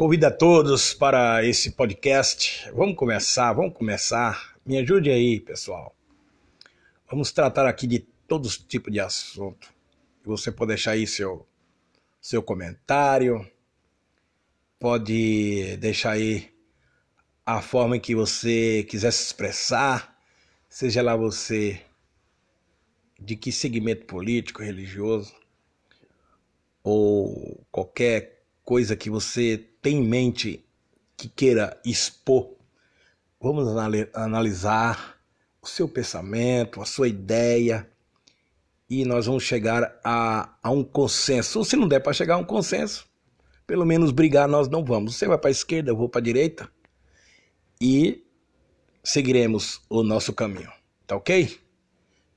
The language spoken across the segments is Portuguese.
Convido a todos para esse podcast. Vamos começar, vamos começar. Me ajude aí, pessoal. Vamos tratar aqui de todos os tipos de assunto. Você pode deixar aí seu, seu comentário, pode deixar aí a forma que você quiser se expressar, seja lá você de que segmento político, religioso, ou qualquer coisa que você tem em mente que queira expor, vamos analisar o seu pensamento, a sua ideia, e nós vamos chegar a, a um consenso. Ou se não der para chegar a um consenso, pelo menos brigar nós não vamos. Você vai para a esquerda, eu vou para a direita, e seguiremos o nosso caminho. Tá ok?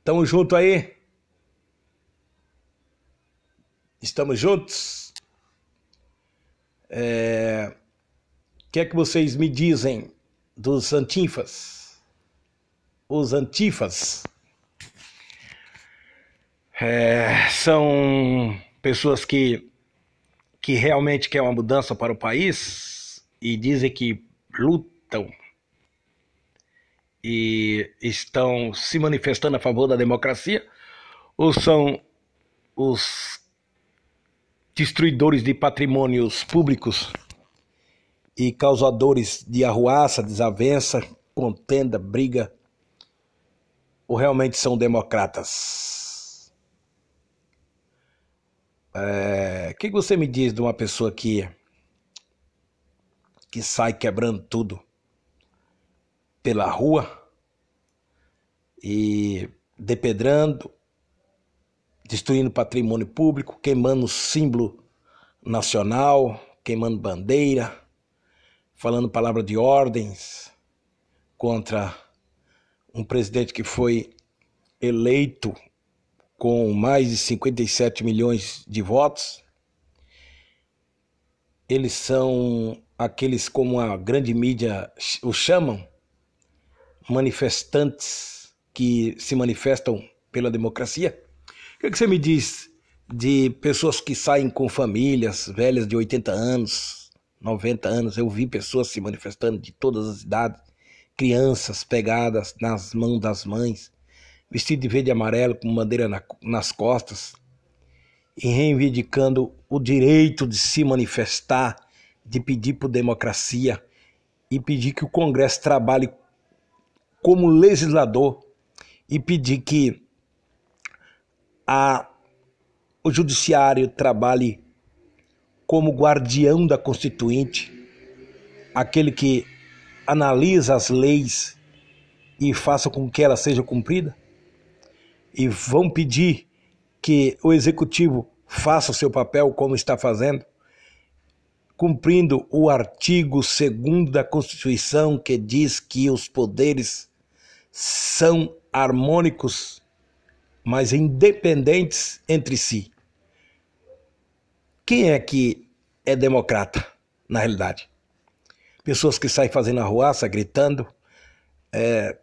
Tamo junto aí? Estamos juntos? É... O que é que vocês me dizem dos antifas? Os antifas é... são pessoas que, que realmente querem uma mudança para o país e dizem que lutam e estão se manifestando a favor da democracia ou são os destruidores de patrimônios públicos e causadores de arruaça, desavença, contenda, briga, ou realmente são democratas? É, o que você me diz de uma pessoa que que sai quebrando tudo? pela rua e depedrando, destruindo patrimônio público, queimando símbolo nacional, queimando bandeira, falando palavra de ordens contra um presidente que foi eleito com mais de 57 milhões de votos. Eles são aqueles como a grande mídia o chamam, manifestantes que se manifestam pela democracia? Que, é que você me diz de pessoas que saem com famílias velhas de 80 anos, 90 anos? Eu vi pessoas se manifestando de todas as idades, crianças pegadas nas mãos das mães, vestido de verde e amarelo com bandeira na, nas costas, e reivindicando o direito de se manifestar, de pedir por democracia e pedir que o Congresso trabalhe como legislador e pedir que a, o judiciário trabalhe como guardião da Constituinte, aquele que analisa as leis e faça com que ela seja cumprida? E vão pedir que o executivo faça o seu papel como está fazendo, cumprindo o artigo 2 da Constituição que diz que os poderes são harmônicos, mas independentes entre si. Quem é que é democrata, na realidade? Pessoas que saem fazendo arruaça, gritando, é,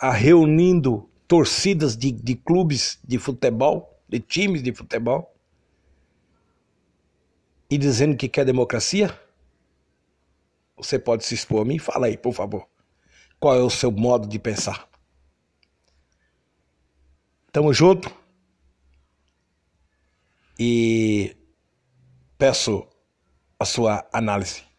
reunindo torcidas de, de clubes de futebol, de times de futebol, e dizendo que quer democracia? Você pode se expor a mim? Fala aí, por favor. Qual é o seu modo de pensar? Tamo junto. E peço a sua análise.